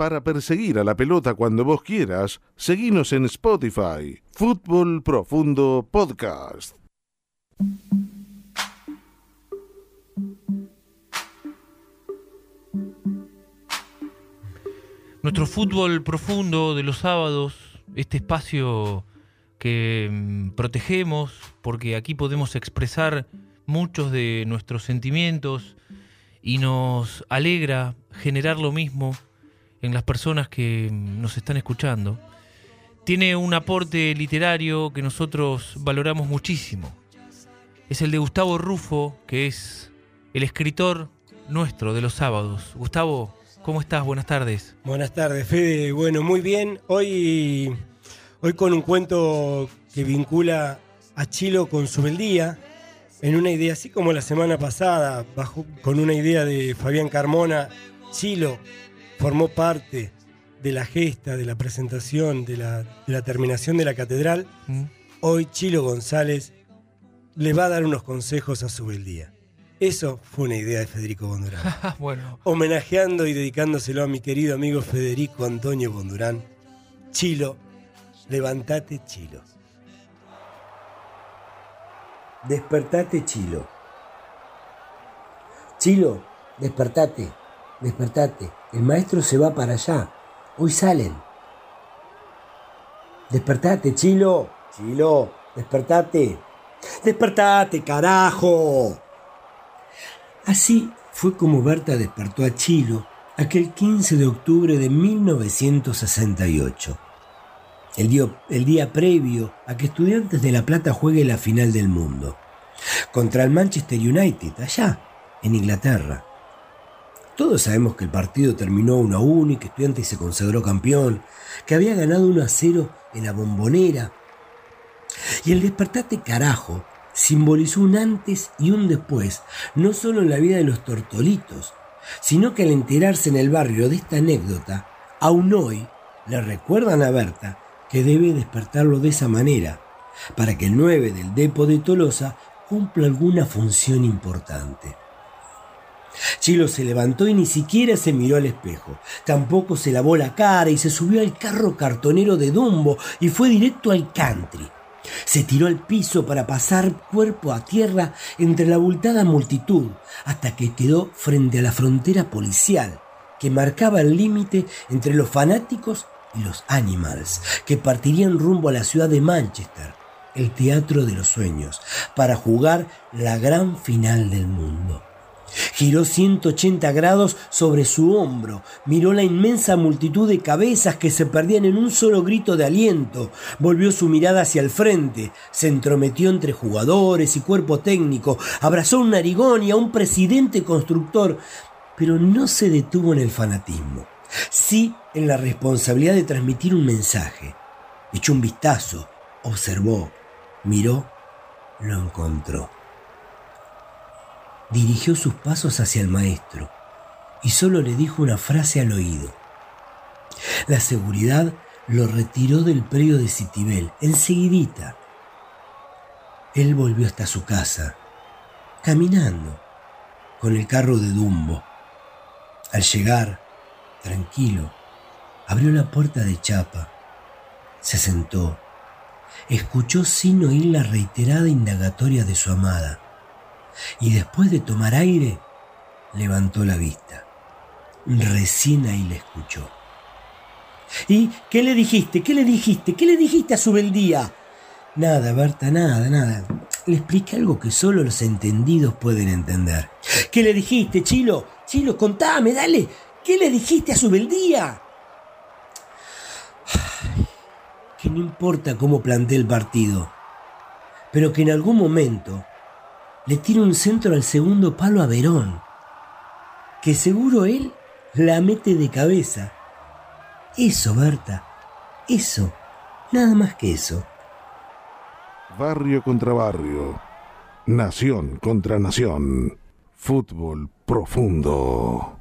Para perseguir a la pelota cuando vos quieras, seguinos en Spotify, Fútbol Profundo Podcast. Nuestro fútbol profundo de los sábados, este espacio que mm, protegemos porque aquí podemos expresar muchos de nuestros sentimientos y nos alegra generar lo mismo en las personas que mm, nos están escuchando. Tiene un aporte literario que nosotros valoramos muchísimo. Es el de Gustavo Rufo, que es el escritor nuestro de los sábados. Gustavo, ¿cómo estás? Buenas tardes. Buenas tardes, Fede. Bueno, muy bien. Hoy, hoy con un cuento que vincula a Chilo con su beldía, en una idea así como la semana pasada, bajo, con una idea de Fabián Carmona, Chilo formó parte de la gesta, de la presentación, de la, de la terminación de la catedral. ¿Mm? Hoy Chilo González le va a dar unos consejos a su beldía. Eso fue una idea de Federico Bondurán. bueno, Homenajeando y dedicándoselo a mi querido amigo Federico Antonio Bondurán. Chilo, levantate Chilo. Despertate Chilo. Chilo, despertate, despertate. El maestro se va para allá. Hoy salen. Despertate, Chilo. Chilo, despertate. Despertate, carajo. Así fue como Berta despertó a Chilo aquel 15 de octubre de 1968. El día, el día previo a que Estudiantes de La Plata juegue la final del mundo. Contra el Manchester United, allá, en Inglaterra. Todos sabemos que el partido terminó 1 a 1 y que Estudiantes se consagró campeón, que había ganado 1 a 0 en la bombonera. Y el despertate carajo simbolizó un antes y un después, no solo en la vida de los tortolitos, sino que al enterarse en el barrio de esta anécdota, aún hoy le recuerdan a Berta que debe despertarlo de esa manera, para que el 9 del Depo de Tolosa cumpla alguna función importante. Chilo se levantó y ni siquiera se miró al espejo. Tampoco se lavó la cara y se subió al carro cartonero de Dumbo y fue directo al country. Se tiró al piso para pasar cuerpo a tierra entre la abultada multitud hasta que quedó frente a la frontera policial que marcaba el límite entre los fanáticos y los animals que partirían rumbo a la ciudad de Manchester, el teatro de los sueños, para jugar la gran final del mundo. Giró 180 grados sobre su hombro, miró la inmensa multitud de cabezas que se perdían en un solo grito de aliento, volvió su mirada hacia el frente, se entrometió entre jugadores y cuerpo técnico, abrazó a un narigón y a un presidente constructor, pero no se detuvo en el fanatismo, sí en la responsabilidad de transmitir un mensaje. Echó un vistazo, observó, miró, lo encontró dirigió sus pasos hacia el maestro y solo le dijo una frase al oído. La seguridad lo retiró del predio de Citibel, enseguidita. Él volvió hasta su casa, caminando, con el carro de Dumbo. Al llegar, tranquilo, abrió la puerta de chapa, se sentó, escuchó sin oír la reiterada indagatoria de su amada y después de tomar aire, levantó la vista. Recién ahí la escuchó. ¿Y qué le dijiste? ¿Qué le dijiste? ¿Qué le dijiste a su beldía? Nada, Berta, nada, nada. Le expliqué algo que solo los entendidos pueden entender. ¿Qué le dijiste, Chilo? Chilo, contame, dale. ¿Qué le dijiste a su beldía? Que no importa cómo planteé el partido, pero que en algún momento le tira un centro al segundo palo a Verón, que seguro él la mete de cabeza. Eso, Berta, eso, nada más que eso. Barrio contra barrio. Nación contra nación. Fútbol profundo.